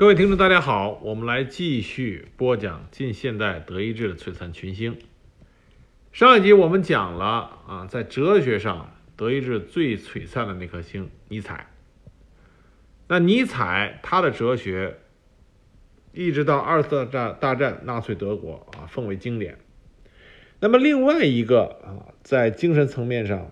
各位听众，大家好，我们来继续播讲近现代德意志的璀璨群星。上一集我们讲了啊，在哲学上德意志最璀璨的那颗星尼采。那尼采他的哲学一直到二次大战大战纳粹德国啊奉为经典。那么另外一个啊，在精神层面上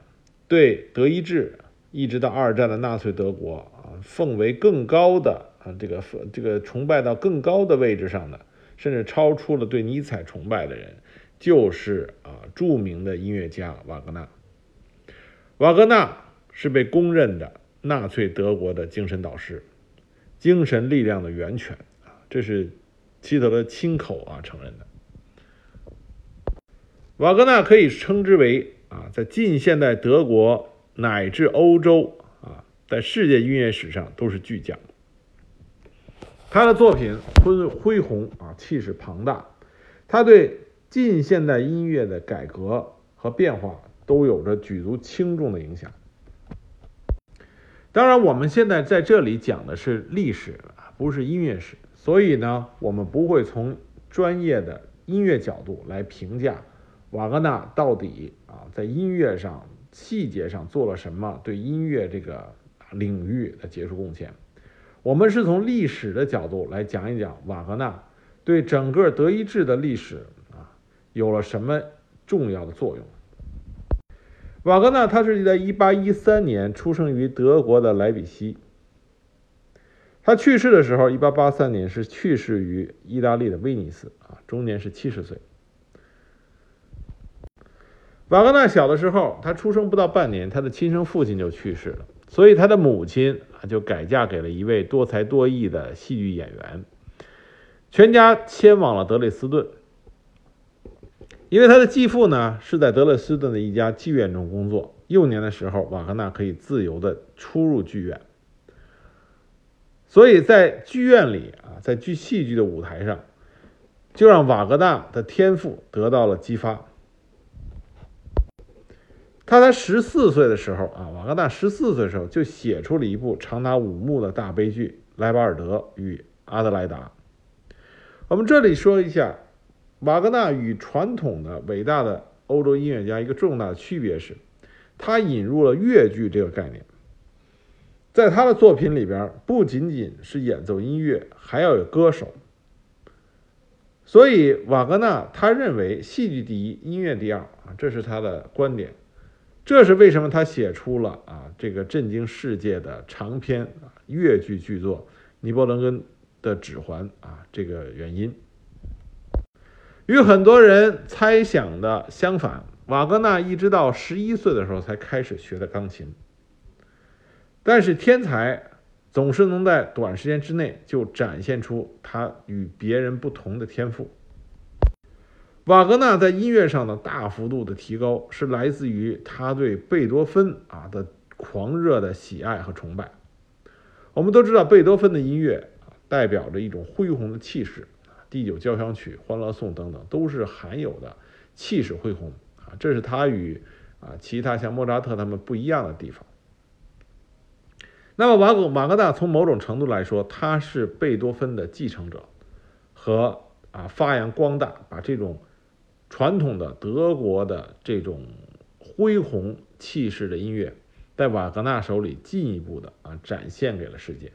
对德意志一直到二战的纳粹德国啊奉为更高的。这个这个崇拜到更高的位置上的，甚至超出了对尼采崇拜的人，就是啊著名的音乐家瓦格纳。瓦格纳是被公认的纳粹德国的精神导师，精神力量的源泉啊，这是希特勒亲口啊承认的。瓦格纳可以称之为啊，在近现代德国乃至欧洲啊，在世界音乐史上都是巨匠。他的作品恢恢宏啊，气势庞大，他对近现代音乐的改革和变化都有着举足轻重的影响。当然，我们现在在这里讲的是历史不是音乐史，所以呢，我们不会从专业的音乐角度来评价瓦格纳到底啊在音乐上细节上做了什么，对音乐这个领域的杰出贡献。我们是从历史的角度来讲一讲瓦格纳对整个德意志的历史啊有了什么重要的作用。瓦格纳他是在1813年出生于德国的莱比锡，他去世的时候1883年是去世于意大利的威尼斯啊，终年是70岁。瓦格纳小的时候，他出生不到半年，他的亲生父亲就去世了。所以他的母亲就改嫁给了一位多才多艺的戏剧演员，全家迁往了德累斯顿。因为他的继父呢是在德累斯顿的一家剧院中工作，幼年的时候瓦格纳可以自由的出入剧院，所以在剧院里啊，在剧戏剧的舞台上，就让瓦格纳的天赋得到了激发。他才十四岁的时候啊，瓦格纳十四岁的时候就写出了一部长达五幕的大悲剧《莱巴尔德与阿德莱达》。我们这里说一下，瓦格纳与传统的伟大的欧洲音乐家一个重大的区别是，他引入了乐剧这个概念。在他的作品里边，不仅仅是演奏音乐，还要有歌手。所以，瓦格纳他认为戏剧第一，音乐第二啊，这是他的观点。这是为什么他写出了啊这个震惊世界的长篇啊越剧巨作《尼伯龙根的指环》啊这个原因。与很多人猜想的相反，瓦格纳一直到十一岁的时候才开始学的钢琴。但是天才总是能在短时间之内就展现出他与别人不同的天赋。瓦格纳在音乐上的大幅度的提高，是来自于他对贝多芬啊的狂热的喜爱和崇拜。我们都知道，贝多芬的音乐啊代表着一种恢宏的气势，第九交响曲、欢乐颂等等都是含有的气势恢宏啊，这是他与啊其他像莫扎特他们不一样的地方。那么瓦格瓦格纳从某种程度来说，他是贝多芬的继承者和啊发扬光大，把这种。传统的德国的这种恢宏气势的音乐，在瓦格纳手里进一步的啊展现给了世界。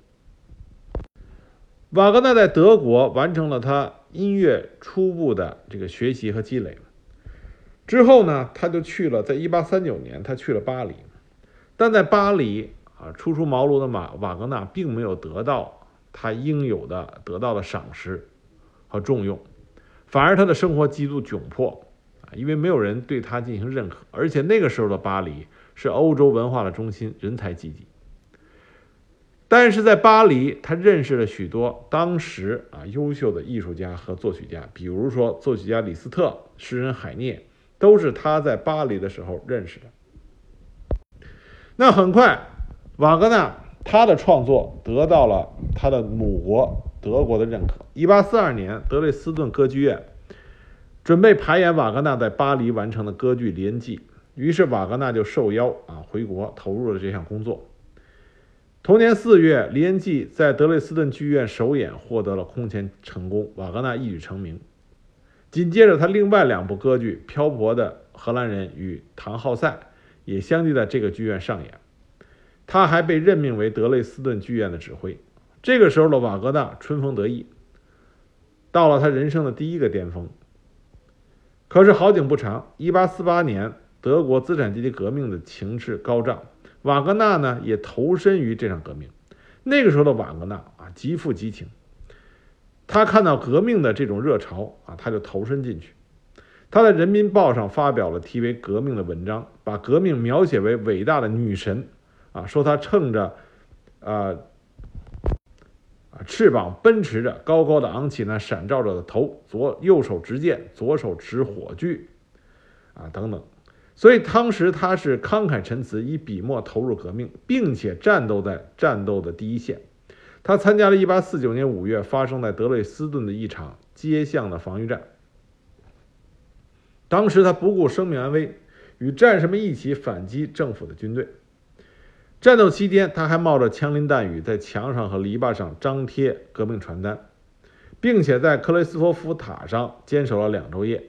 瓦格纳在德国完成了他音乐初步的这个学习和积累之后呢，他就去了，在一八三九年他去了巴黎，但在巴黎啊初出茅庐的马瓦格纳并没有得到他应有的得到的赏识和重用。反而他的生活极度窘迫啊，因为没有人对他进行认可，而且那个时候的巴黎是欧洲文化的中心，人才济济。但是在巴黎，他认识了许多当时啊优秀的艺术家和作曲家，比如说作曲家李斯特、诗人海涅，都是他在巴黎的时候认识的。那很快，瓦格纳他的创作得到了他的母国。德国的认可。一八四二年，德累斯顿歌剧院准备排演瓦格纳在巴黎完成的歌剧《连记》，于是瓦格纳就受邀啊回国，投入了这项工作。同年四月，李恩济在德累斯顿剧院首演获得了空前成功，瓦格纳一举成名。紧接着，他另外两部歌剧《漂泊的荷兰人》与《唐浩赛》也相继在这个剧院上演。他还被任命为德累斯顿剧院的指挥。这个时候的瓦格纳春风得意，到了他人生的第一个巅峰。可是好景不长，1848年，德国资产阶级革命的情势高涨。瓦格纳呢也投身于这场革命。那个时候的瓦格纳啊极富激情，他看到革命的这种热潮啊，他就投身进去。他在《人民报》上发表了题为《革命》的文章，把革命描写为伟大的女神啊，说她乘着啊啊翅膀奔驰着，高高的昂起那闪照着的头，左右手执剑，左手持火炬啊等等。所以当时他是慷慨陈词，以笔墨投入革命，并且战斗在战斗的第一线。他参加了1849年5月发生在德累斯顿的一场街巷的防御战。当时他不顾生命安危，与战士们一起反击政府的军队。战斗期间，他还冒着枪林弹雨，在墙上和篱笆上张贴革命传单，并且在克雷斯托夫塔上坚守了两昼夜。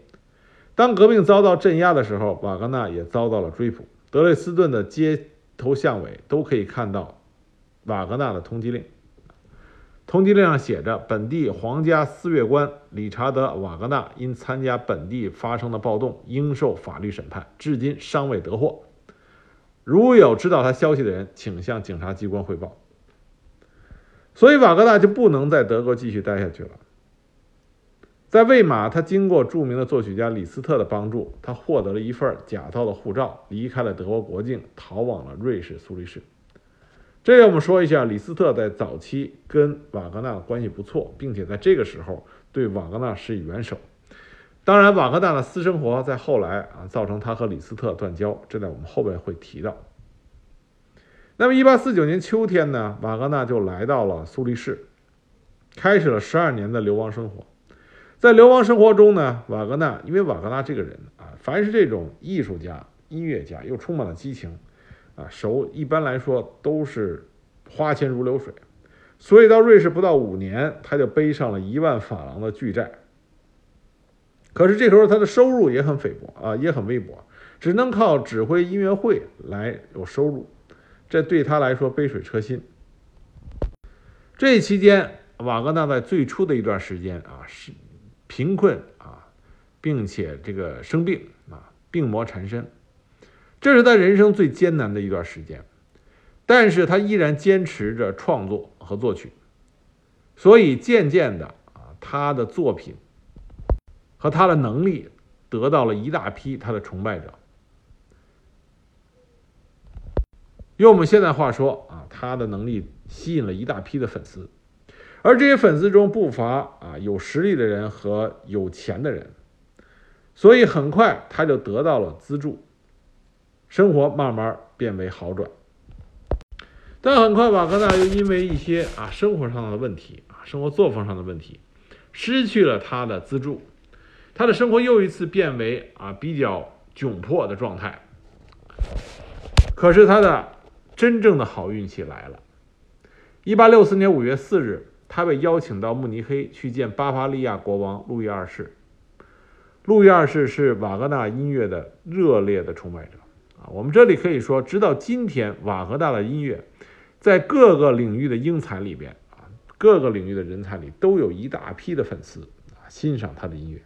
当革命遭到镇压的时候，瓦格纳也遭到了追捕。德累斯顿的街头巷尾都可以看到瓦格纳的通缉令。通缉令上写着：“本地皇家司月官理查德·瓦格纳因参加本地发生的暴动，应受法律审判，至今尚未得获。如有知道他消息的人，请向警察机关汇报。”所以，瓦格纳就不能在德国继续待下去了。在魏玛，他经过著名的作曲家李斯特的帮助，他获得了一份假造的护照，离开了德国国境，逃往了瑞士苏黎世。这里我们说一下，李斯特在早期跟瓦格纳关系不错，并且在这个时候对瓦格纳施以援手。当然，瓦格纳的私生活在后来啊，造成他和李斯特断交，这在我们后边会提到。那么，一八四九年秋天呢，瓦格纳就来到了苏黎世，开始了十二年的流亡生活。在流亡生活中呢，瓦格纳因为瓦格纳这个人啊，凡是这种艺术家、音乐家，又充满了激情，啊，手一般来说都是花钱如流水，所以到瑞士不到五年，他就背上了一万法郎的巨债。可是这时候他的收入也很菲薄啊，也很微薄，只能靠指挥音乐会来有收入，这对他来说杯水车薪。这期间，瓦格纳在最初的一段时间啊是。贫困啊，并且这个生病啊，病魔缠身，这是他人生最艰难的一段时间。但是他依然坚持着创作和作曲，所以渐渐的啊，他的作品和他的能力得到了一大批他的崇拜者。用我们现在话说啊，他的能力吸引了一大批的粉丝。而这些粉丝中不乏啊有实力的人和有钱的人，所以很快他就得到了资助，生活慢慢变为好转。但很快瓦格纳又因为一些啊生活上的问题啊生活作风上的问题，失去了他的资助，他的生活又一次变为啊比较窘迫的状态。可是他的真正的好运气来了，一八六四年五月四日。他被邀请到慕尼黑去见巴伐利亚国王路易二世。路易二世是瓦格纳音乐的热烈的崇拜者啊。我们这里可以说，直到今天，瓦格纳的音乐在各个领域的英才里边啊，各个领域的人才里都有一大批的粉丝啊，欣赏他的音乐。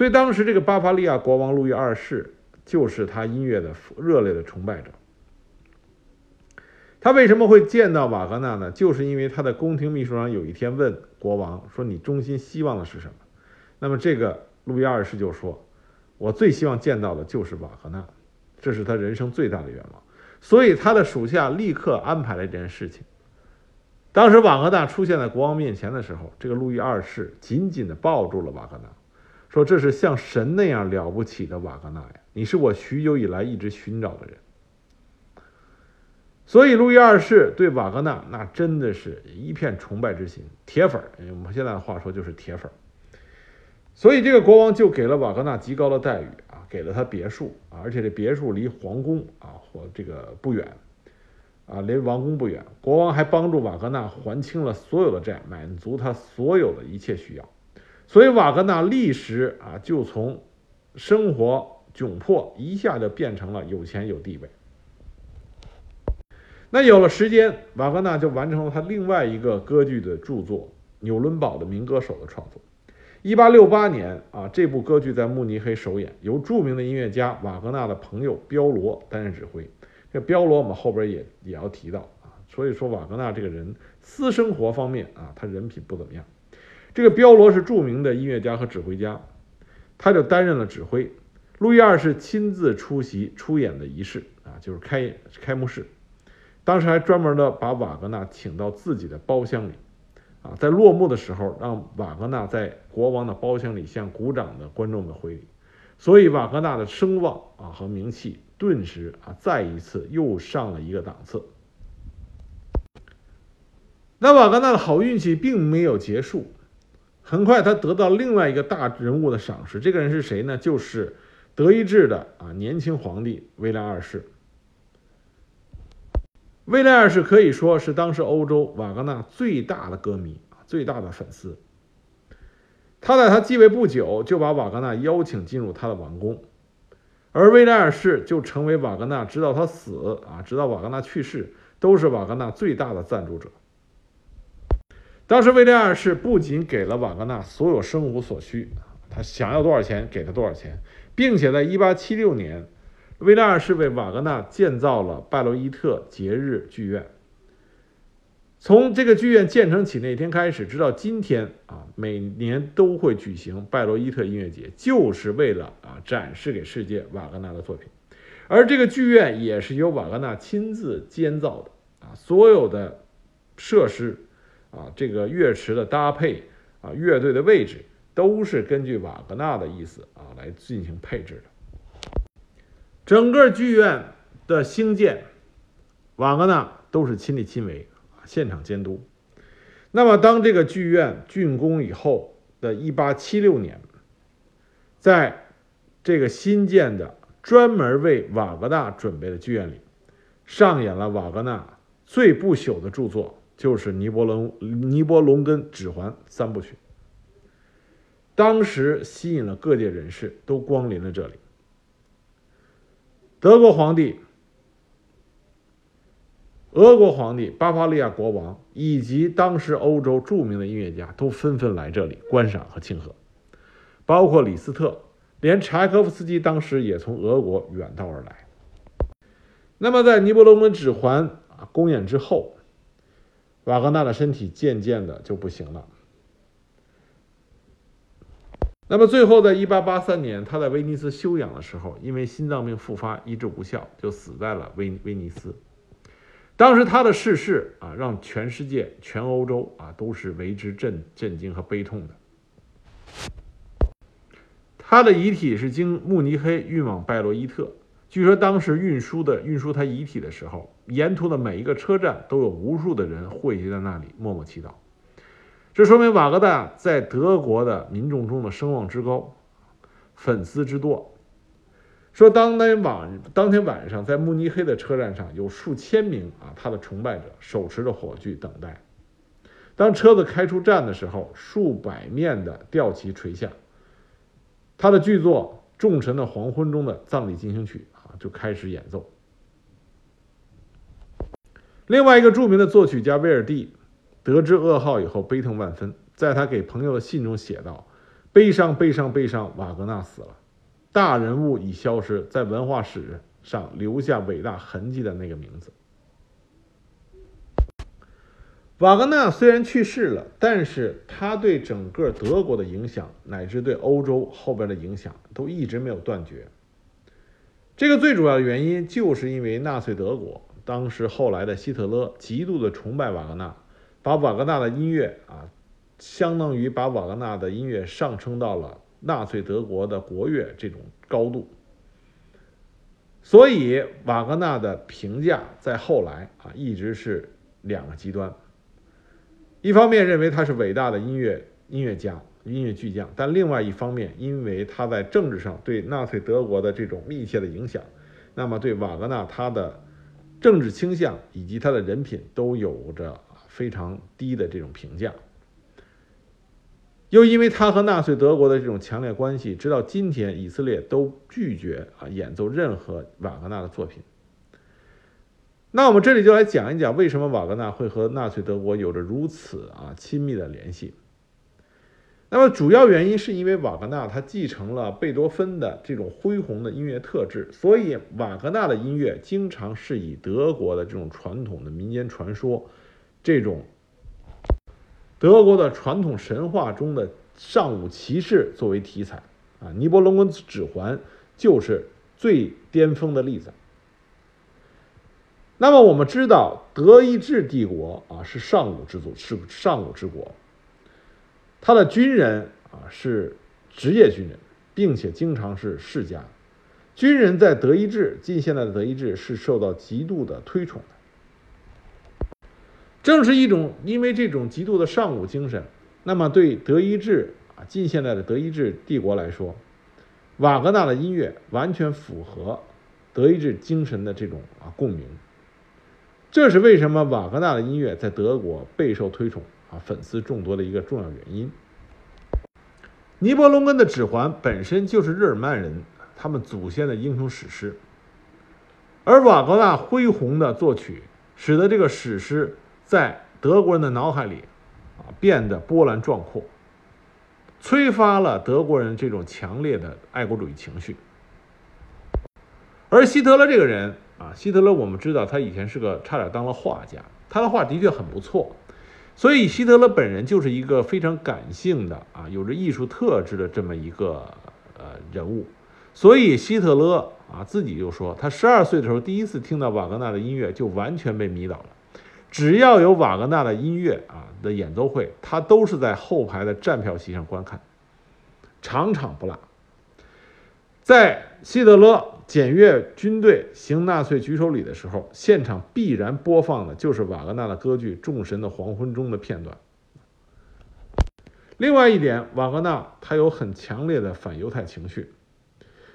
所以当时这个巴伐利亚国王路易二世就是他音乐的热烈的崇拜者。他为什么会见到瓦格纳呢？就是因为他的宫廷秘书长有一天问国王说：“你衷心希望的是什么？”那么这个路易二世就说：“我最希望见到的就是瓦格纳，这是他人生最大的愿望。”所以他的属下立刻安排了这件事情。当时瓦格纳出现在国王面前的时候，这个路易二世紧紧地抱住了瓦格纳，说：“这是像神那样了不起的瓦格纳呀！你是我许久以来一直寻找的人。”所以，路易二世对瓦格纳那真的是一片崇拜之心，铁粉儿。我们现在的话说就是铁粉儿。所以，这个国王就给了瓦格纳极高的待遇啊，给了他别墅啊，而且这别墅离皇宫啊或这个不远啊，离王宫不远。国王还帮助瓦格纳还清了所有的债，满足他所有的一切需要。所以瓦格纳立时啊，就从生活窘迫一下就变成了有钱有地位。那有了时间，瓦格纳就完成了他另外一个歌剧的著作《纽伦堡的民歌手》的创作。一八六八年啊，这部歌剧在慕尼黑首演，由著名的音乐家瓦格纳的朋友彪罗担任指挥。这彪罗我们后边也也要提到啊，所以说瓦格纳这个人私生活方面啊，他人品不怎么样。这个彪罗是著名的音乐家和指挥家，他就担任了指挥。路易二世亲自出席出演的仪式啊，就是开开幕式。当时还专门的把瓦格纳请到自己的包厢里，啊，在落幕的时候，让瓦格纳在国王的包厢里向鼓掌的观众们回礼。所以瓦格纳的声望啊和名气顿时啊再一次又上了一个档次。那瓦格纳的好运气并没有结束。很快，他得到另外一个大人物的赏识。这个人是谁呢？就是德意志的啊年轻皇帝威廉二世。威廉二世可以说是当时欧洲瓦格纳最大的歌迷，最大的粉丝。他在他继位不久，就把瓦格纳邀请进入他的王宫，而威廉二世就成为瓦格纳直到他死啊，直到瓦格纳去世，都是瓦格纳最大的赞助者。当时威廉二世不仅给了瓦格纳所有生活所需，他想要多少钱给他多少钱，并且在1876年，威廉二世为瓦格纳建造了拜洛伊特节日剧院。从这个剧院建成起那天开始，直到今天啊，每年都会举行拜洛伊特音乐节，就是为了啊展示给世界瓦格纳的作品。而这个剧院也是由瓦格纳亲自监造的啊，所有的设施。啊，这个乐池的搭配啊，乐队的位置都是根据瓦格纳的意思啊来进行配置的。整个剧院的兴建，瓦格纳都是亲力亲为啊，现场监督。那么，当这个剧院竣工以后的1876年，在这个新建的专门为瓦格纳准备的剧院里，上演了瓦格纳最不朽的著作。就是《尼伯龙尼伯龙根指环》三部曲，当时吸引了各界人士都光临了这里。德国皇帝、俄国皇帝、巴伐利亚国王以及当时欧洲著名的音乐家都纷纷来这里观赏和庆贺，包括李斯特，连柴可夫斯基当时也从俄国远道而来。那么，在《尼伯龙根指环》啊公演之后。瓦格纳的身体渐渐的就不行了。那么最后，在一八八三年，他在威尼斯休养的时候，因为心脏病复发，医治无效，就死在了威威尼斯。当时他的逝世啊，让全世界、全欧洲啊都是为之震震惊和悲痛的。他的遗体是经慕尼黑运往拜罗伊特。据说当时运输的运输他遗体的时候，沿途的每一个车站都有无数的人汇集在那里默默祈祷。这说明瓦格纳在德国的民众中的声望之高，粉丝之多。说当天晚当天晚上，在慕尼黑的车站上有数千名啊他的崇拜者手持着火炬等待。当车子开出站的时候，数百面的吊旗垂下。他的剧作《众神的黄昏》中的葬礼进行曲。就开始演奏。另外一个著名的作曲家威尔第得知噩耗以后，悲痛万分，在他给朋友的信中写道：“悲伤，悲伤，悲伤，瓦格纳死了，大人物已消失，在文化史上留下伟大痕迹的那个名字。”瓦格纳虽然去世了，但是他对整个德国的影响，乃至对欧洲后边的影响，都一直没有断绝。这个最主要的原因，就是因为纳粹德国当时后来的希特勒极度的崇拜瓦格纳，把瓦格纳的音乐啊，相当于把瓦格纳的音乐上升到了纳粹德国的国乐这种高度。所以瓦格纳的评价在后来啊，一直是两个极端。一方面认为他是伟大的音乐音乐家。音乐巨匠，但另外一方面，因为他在政治上对纳粹德国的这种密切的影响，那么对瓦格纳他的政治倾向以及他的人品都有着非常低的这种评价。又因为他和纳粹德国的这种强烈关系，直到今天，以色列都拒绝啊演奏任何瓦格纳的作品。那我们这里就来讲一讲，为什么瓦格纳会和纳粹德国有着如此啊亲密的联系。那么主要原因是因为瓦格纳他继承了贝多芬的这种恢宏的音乐特质，所以瓦格纳的音乐经常是以德国的这种传统的民间传说，这种。德国的传统神话中的上古骑士作为题材啊，尼伯龙根指环就是最巅峰的例子。那么我们知道，德意志帝国啊是上古之祖，是上古之国。他的军人啊是职业军人，并且经常是世家。军人在德意志，近现代的德意志是受到极度的推崇的。正是一种因为这种极度的尚武精神，那么对德意志啊近现代的德意志帝国来说，瓦格纳的音乐完全符合德意志精神的这种啊共鸣。这是为什么瓦格纳的音乐在德国备受推崇啊粉丝众多的一个重要原因。尼伯龙根的指环本身就是日耳曼人他们祖先的英雄史诗，而瓦格纳恢宏的作曲使得这个史诗。在德国人的脑海里，啊，变得波澜壮阔，催发了德国人这种强烈的爱国主义情绪。而希特勒这个人啊，希特勒我们知道他以前是个差点当了画家，他的画的确很不错，所以希特勒本人就是一个非常感性的啊，有着艺术特质的这么一个呃人物。所以希特勒啊自己就说，他十二岁的时候第一次听到瓦格纳的音乐，就完全被迷倒了。只要有瓦格纳的音乐啊的演奏会，他都是在后排的站票席上观看，场场不落。在希特勒检阅军队行纳粹举手礼的时候，现场必然播放的就是瓦格纳的歌剧《众神的黄昏》中的片段。另外一点，瓦格纳他有很强烈的反犹太情绪，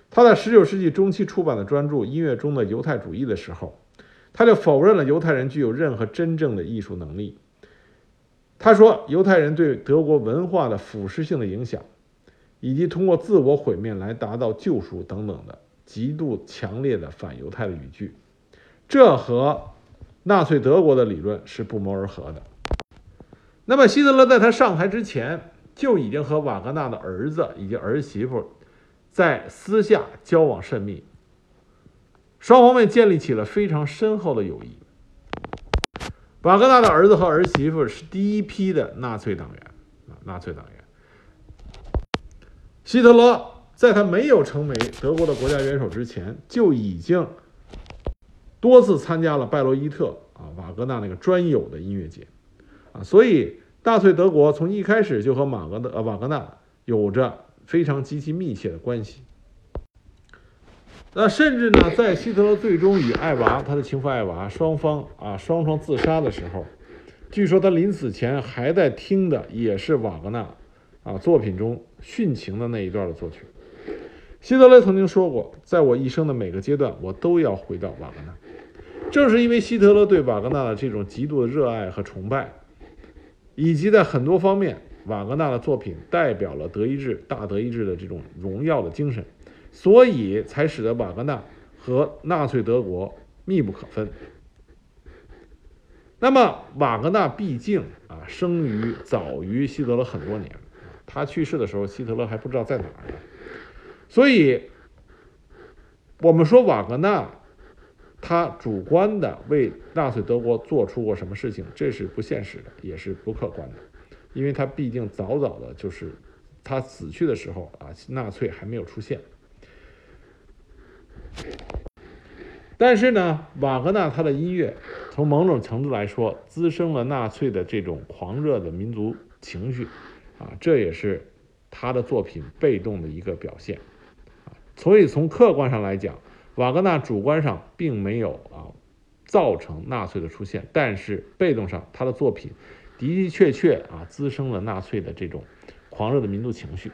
他在19世纪中期出版的专著《音乐中的犹太主义》的时候。他就否认了犹太人具有任何真正的艺术能力。他说，犹太人对德国文化的腐蚀性的影响，以及通过自我毁灭来达到救赎等等的极度强烈的反犹太的语句，这和纳粹德国的理论是不谋而合的。那么，希特勒在他上台之前就已经和瓦格纳的儿子以及儿媳妇在私下交往甚密。双方面建立起了非常深厚的友谊。瓦格纳的儿子和儿媳妇是第一批的纳粹党员啊，纳粹党员。希特勒在他没有成为德国的国家元首之前，就已经多次参加了拜罗伊特啊瓦格纳那个专有的音乐节啊，所以纳粹德国从一开始就和马格的呃瓦格纳有着非常极其密切的关系。那甚至呢，在希特勒最终与艾娃他的情妇艾娃双方啊双双自杀的时候，据说他临死前还在听的也是瓦格纳啊作品中殉情的那一段的作曲。希特勒曾经说过，在我一生的每个阶段，我都要回到瓦格纳。正是因为希特勒对瓦格纳的这种极度的热爱和崇拜，以及在很多方面，瓦格纳的作品代表了德意志大德意志的这种荣耀的精神。所以才使得瓦格纳和纳粹德国密不可分。那么瓦格纳毕竟啊生于早于希特勒很多年，他去世的时候希特勒还不知道在哪儿呢。所以，我们说瓦格纳他主观的为纳粹德国做出过什么事情，这是不现实的，也是不客观的，因为他毕竟早早的就是他死去的时候啊，纳粹还没有出现。但是呢，瓦格纳他的音乐从某种程度来说，滋生了纳粹的这种狂热的民族情绪，啊，这也是他的作品被动的一个表现，所以从客观上来讲，瓦格纳主观上并没有啊造成纳粹的出现，但是被动上他的作品的的确确啊滋生了纳粹的这种狂热的民族情绪，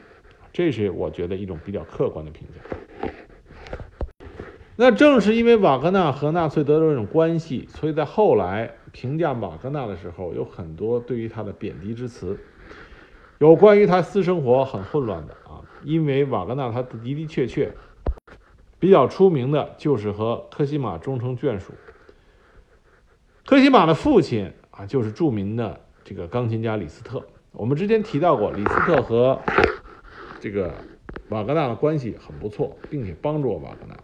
这是我觉得一种比较客观的评价。那正是因为瓦格纳和纳粹得到这种关系，所以在后来评价瓦格纳的时候，有很多对于他的贬低之词，有关于他私生活很混乱的，因为瓦格纳他的的的确确比较出名的就是和科西玛终成眷属。科西玛的父亲啊，就是著名的这个钢琴家李斯特。我们之前提到过，李斯特和这个瓦格纳的关系很不错，并且帮助过瓦格纳。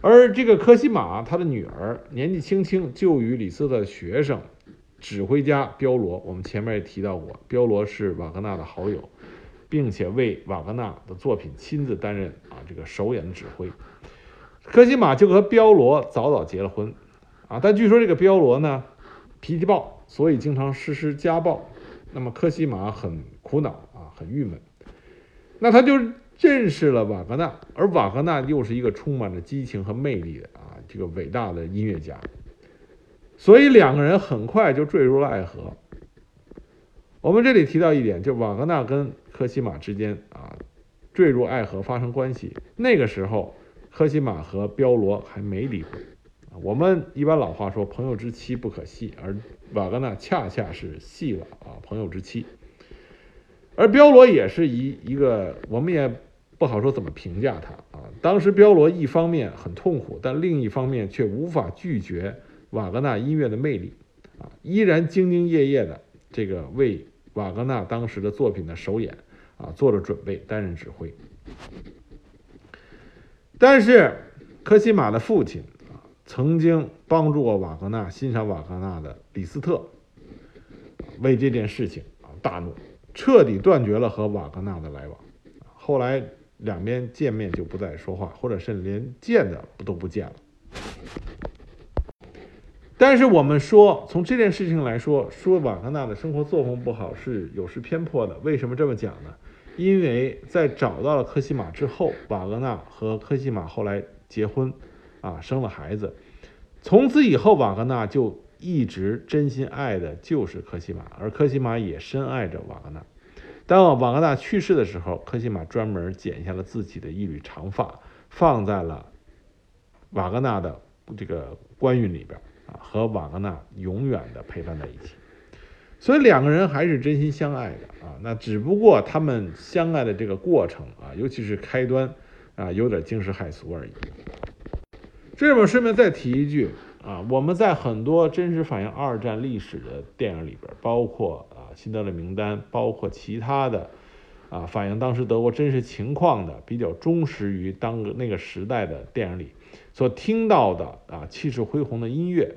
而这个科西玛，他的女儿年纪轻轻就与李斯特的学生、指挥家彪罗，我们前面也提到过，彪罗是瓦格纳的好友，并且为瓦格纳的作品亲自担任啊这个首演的指挥。科西玛就和彪罗早早结了婚，啊，但据说这个彪罗呢脾气暴，所以经常实施家暴。那么科西玛很苦恼啊，很郁闷。那他就。认识了瓦格纳，而瓦格纳又是一个充满着激情和魅力的啊，这个伟大的音乐家，所以两个人很快就坠入了爱河。我们这里提到一点，就瓦格纳跟科西玛之间啊，坠入爱河发生关系。那个时候，科西玛和彪罗还没离婚。我们一般老话说“朋友之妻不可戏”，而瓦格纳恰恰是戏了啊，朋友之妻。而彪罗也是一一个，我们也。不好说怎么评价他啊！当时彪罗一方面很痛苦，但另一方面却无法拒绝瓦格纳音乐的魅力啊，依然兢兢业业的这个为瓦格纳当时的作品的首演啊做了准备，担任指挥。但是科西玛的父亲啊，曾经帮助过瓦格纳欣赏瓦格纳的李斯特，为这件事情啊大怒，彻底断绝了和瓦格纳的来往。后来。两边见面就不再说话，或者是连见的都不见了。但是我们说，从这件事情来说，说瓦格纳的生活作风不好是有失偏颇的。为什么这么讲呢？因为在找到了科西玛之后，瓦格纳和科西玛后来结婚，啊，生了孩子。从此以后，瓦格纳就一直真心爱的就是科西玛，而科西玛也深爱着瓦格纳。当瓦格纳去世的时候，科西玛专门剪下了自己的一缕长发，放在了瓦格纳的这个官运里边，和瓦格纳永远的陪伴在一起。所以两个人还是真心相爱的啊，那只不过他们相爱的这个过程啊，尤其是开端啊，有点惊世骇俗而已。这边顺便再提一句啊，我们在很多真实反映二战历史的电影里边，包括啊。辛德勒名单包括其他的，啊，反映当时德国真实情况的比较忠实于当个那个时代的电影里所听到的啊，气势恢宏的音乐，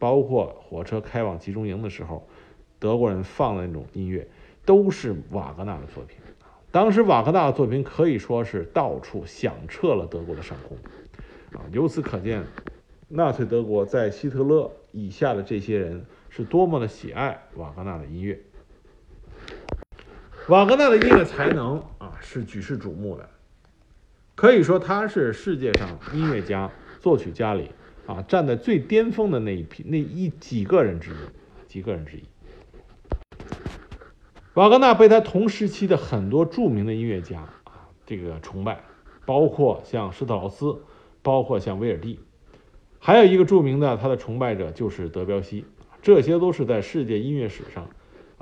包括火车开往集中营的时候，德国人放的那种音乐，都是瓦格纳的作品。当时瓦格纳的作品可以说是到处响彻了德国的上空，啊，由此可见，纳粹德国在希特勒以下的这些人。是多么的喜爱瓦格纳的音乐，瓦格纳的音乐才能啊是举世瞩目的，可以说他是世界上音乐家、作曲家里啊站在最巅峰的那一批那一几个人之一，几个人之一。瓦格纳被他同时期的很多著名的音乐家啊这个崇拜，包括像施特劳斯，包括像威尔第，还有一个著名的他的崇拜者就是德彪西。这些都是在世界音乐史上，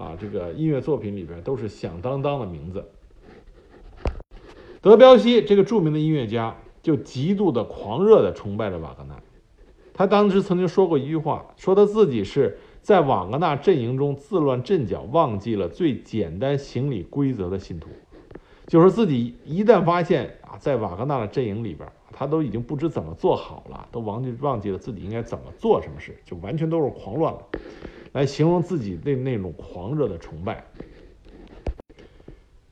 啊，这个音乐作品里边都是响当当的名字。德彪西这个著名的音乐家就极度的狂热的崇拜着瓦格纳，他当时曾经说过一句话，说他自己是在瓦格纳阵营中自乱阵脚，忘记了最简单行礼规则的信徒，就是自己一旦发现啊，在瓦格纳的阵营里边。他都已经不知怎么做好了，都忘记忘记了自己应该怎么做什么事，就完全都是狂乱了，来形容自己那那种狂热的崇拜。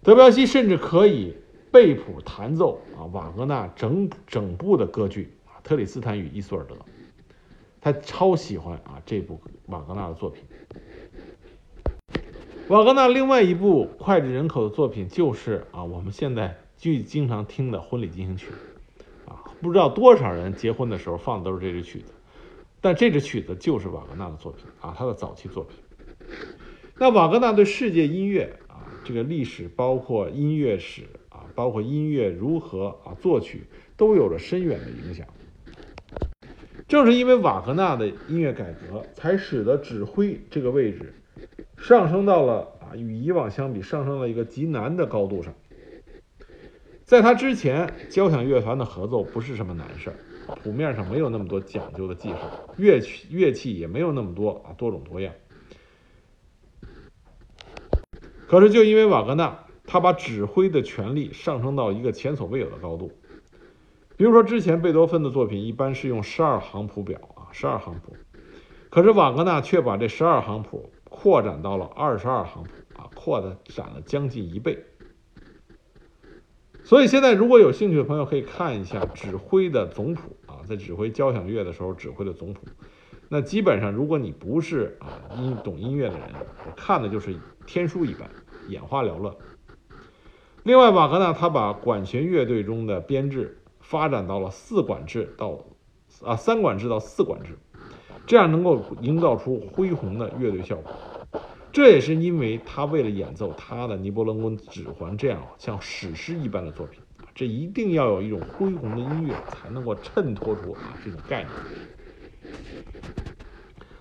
德彪西甚至可以背谱弹奏啊瓦格纳整整部的歌剧啊《特里斯坦与伊索尔德》，他超喜欢啊这部瓦格纳的作品。瓦格纳另外一部脍炙人口的作品就是啊我们现在最经常听的婚礼进行曲。啊不知道多少人结婚的时候放的都是这支曲子，但这支曲子就是瓦格纳的作品啊，他的早期作品。那瓦格纳对世界音乐啊，这个历史包括音乐史啊，包括音乐如何啊作曲，都有着深远的影响。正是因为瓦格纳的音乐改革，才使得指挥这个位置上升到了啊与以往相比上升了一个极难的高度上。在他之前，交响乐团的合奏不是什么难事儿，谱面上没有那么多讲究的技术，乐曲乐器也没有那么多啊多种多样。可是就因为瓦格纳，他把指挥的权力上升到一个前所未有的高度。比如说，之前贝多芬的作品一般是用十二行谱表啊，十二行谱，可是瓦格纳却把这十二行谱扩展到了二十二行谱啊，扩的展了将近一倍。所以现在如果有兴趣的朋友可以看一下指挥的总谱啊，在指挥交响乐的时候指挥的总谱，那基本上如果你不是啊音懂音乐的人，看的就是天书一般，眼花缭乱。另外，瓦格纳他把管弦乐队中的编制。发展到了四管制到啊三管制到四管制，这样能够营造出恢宏的乐队效果。这也是因为他为了演奏他的尼伯龙根指环这样像史诗一般的作品，这一定要有一种恢宏的音乐才能够衬托出啊这种概念。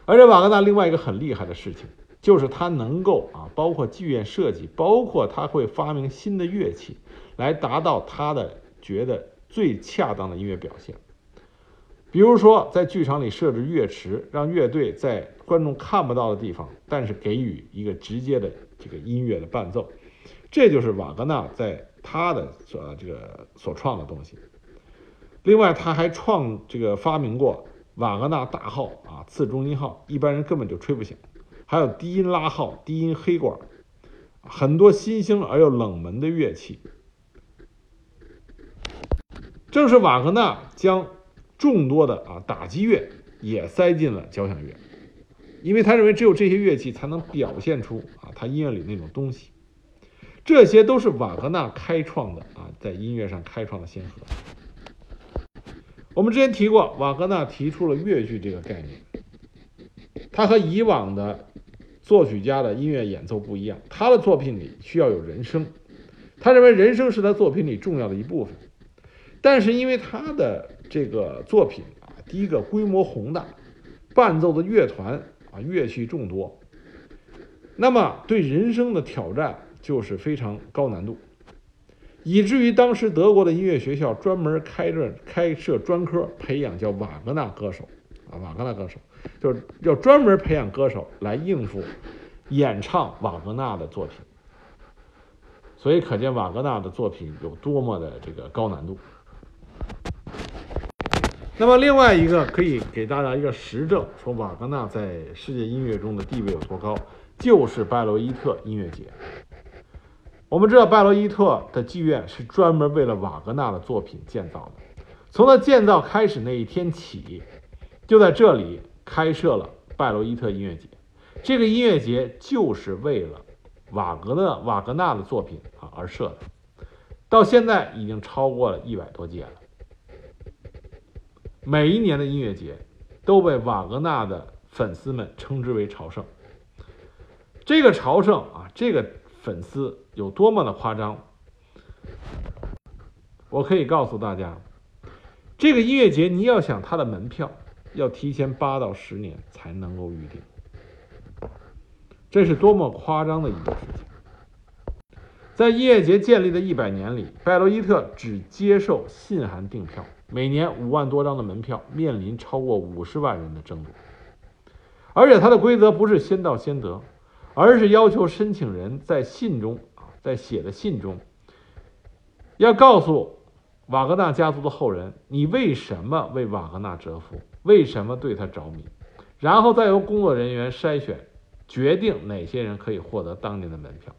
而且瓦格纳另外一个很厉害的事情，就是他能够啊包括剧院设计，包括他会发明新的乐器，来达到他的觉得。最恰当的音乐表现，比如说在剧场里设置乐池，让乐队在观众看不到的地方，但是给予一个直接的这个音乐的伴奏，这就是瓦格纳在他的所这个所创的东西。另外，他还创这个发明过瓦格纳大号啊，次中音号，一般人根本就吹不响；还有低音拉号、低音黑管，很多新兴而又冷门的乐器。正是瓦格纳将众多的啊打击乐也塞进了交响乐，因为他认为只有这些乐器才能表现出啊他音乐里那种东西。这些都是瓦格纳开创的啊，在音乐上开创的先河。我们之前提过，瓦格纳提出了乐剧这个概念。他和以往的作曲家的音乐演奏不一样，他的作品里需要有人声，他认为人声是他作品里重要的一部分。但是因为他的这个作品啊，第一个规模宏大，伴奏的乐团啊乐器众多，那么对人声的挑战就是非常高难度，以至于当时德国的音乐学校专门开着开设专科培养叫瓦格纳歌手啊，瓦格纳歌手就是要专门培养歌手来应付演唱瓦格纳的作品，所以可见瓦格纳的作品有多么的这个高难度。那么另外一个可以给大家一个实证，说瓦格纳在世界音乐中的地位有多高，就是拜罗伊特音乐节。我们知道拜罗伊特的剧院是专门为了瓦格纳的作品建造的，从他建造开始那一天起，就在这里开设了拜罗伊特音乐节。这个音乐节就是为了瓦格纳瓦格纳的作品啊而设的，到现在已经超过了一百多届了。每一年的音乐节都被瓦格纳的粉丝们称之为朝圣。这个朝圣啊，这个粉丝有多么的夸张？我可以告诉大家，这个音乐节你要想他的门票，要提前八到十年才能够预定。这是多么夸张的一件事情！在音乐节建立的一百年里，拜罗伊特只接受信函订票。每年五万多张的门票，面临超过五十万人的争夺。而且它的规则不是先到先得，而是要求申请人在信中啊，在写的信中，要告诉瓦格纳家族的后人，你为什么为瓦格纳折服，为什么对他着迷，然后再由工作人员筛选，决定哪些人可以获得当年的门票。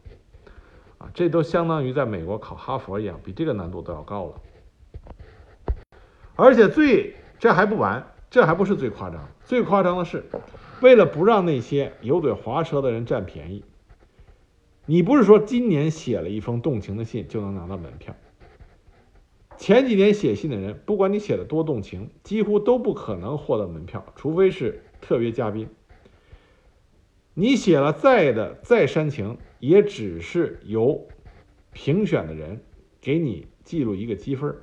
啊，这都相当于在美国考哈佛一样，比这个难度都要高了。而且最这还不完，这还不是最夸张，最夸张的是，为了不让那些油嘴滑舌的人占便宜，你不是说今年写了一封动情的信就能拿到门票。前几年写信的人，不管你写的多动情，几乎都不可能获得门票，除非是特别嘉宾。你写了再的再煽情，也只是由评选的人给你记录一个积分。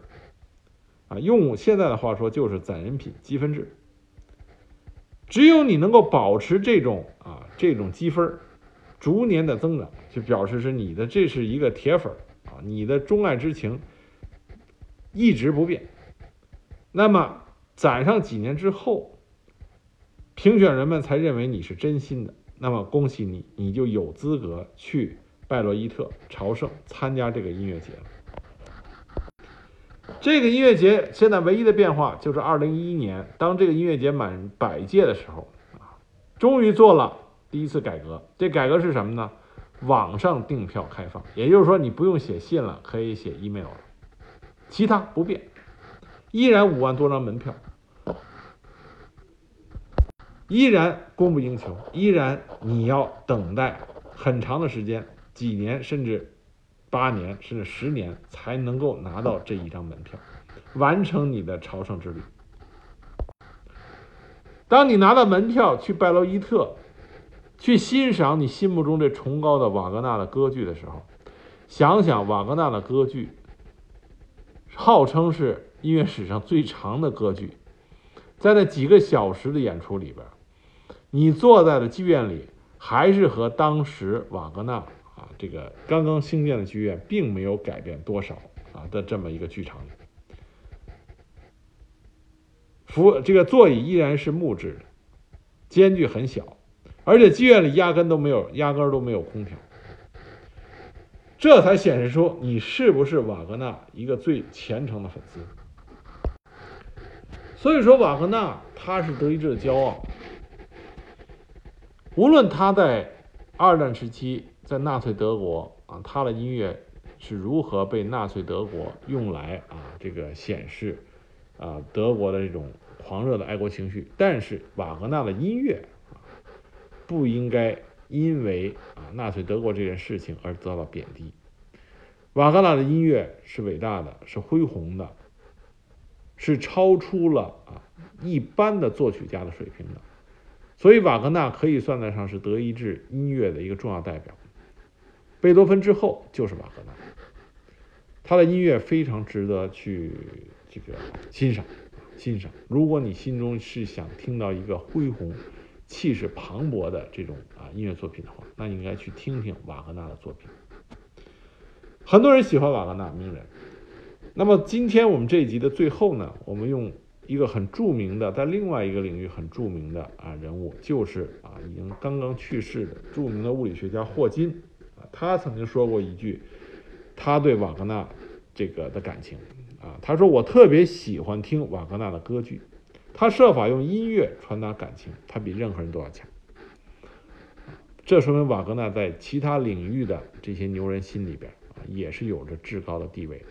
啊，用现在的话说就是攒人品积分制。只有你能够保持这种啊这种积分逐年的增长，就表示是你的这是一个铁粉啊，你的钟爱之情一直不变。那么攒上几年之后，评选人们才认为你是真心的，那么恭喜你，你就有资格去拜洛伊特朝圣参加这个音乐节了。这个音乐节现在唯一的变化就是，二零一一年当这个音乐节满百届的时候啊，终于做了第一次改革。这改革是什么呢？网上订票开放，也就是说你不用写信了，可以写 email 了，其他不变，依然五万多张门票，依然供不应求，依然你要等待很长的时间，几年甚至。八年甚至十年才能够拿到这一张门票，完成你的朝圣之旅。当你拿到门票去拜罗伊特，去欣赏你心目中这崇高的瓦格纳的歌剧的时候，想想瓦格纳的歌剧，号称是音乐史上最长的歌剧，在那几个小时的演出里边，你坐在了剧院里，还是和当时瓦格纳。啊这个刚刚兴建的剧院并没有改变多少啊的这么一个剧场里，服这个座椅依然是木质的，间距很小，而且剧院里压根都没有压根都没有空调，这才显示出你是不是瓦格纳一个最虔诚的粉丝。所以说，瓦格纳他是德意志的骄傲，无论他在二战时期。在纳粹德国啊，他的音乐是如何被纳粹德国用来啊这个显示啊德国的这种狂热的爱国情绪？但是瓦格纳的音乐啊不应该因为啊纳粹德国这件事情而得到贬低。瓦格纳的音乐是伟大的，是恢宏的，是超出了啊一般的作曲家的水平的。所以瓦格纳可以算得上是德意志音乐的一个重要代表。贝多芬之后就是瓦格纳，他的音乐非常值得去这个欣赏欣赏。如果你心中是想听到一个恢宏、气势磅礴的这种啊音乐作品的话，那你应该去听听瓦格纳的作品。很多人喜欢瓦格纳名人，那么今天我们这一集的最后呢，我们用一个很著名的，在另外一个领域很著名的啊人物，就是啊已经刚刚去世的著名的物理学家霍金。他曾经说过一句，他对瓦格纳这个的感情啊，他说我特别喜欢听瓦格纳的歌剧，他设法用音乐传达感情，他比任何人都要强。这说明瓦格纳在其他领域的这些牛人心里边啊，也是有着至高的地位。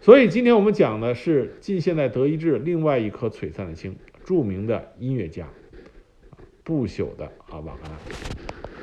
所以今天我们讲的是近现代德意志另外一颗璀璨的星，著名的音乐家，不朽的啊瓦格纳。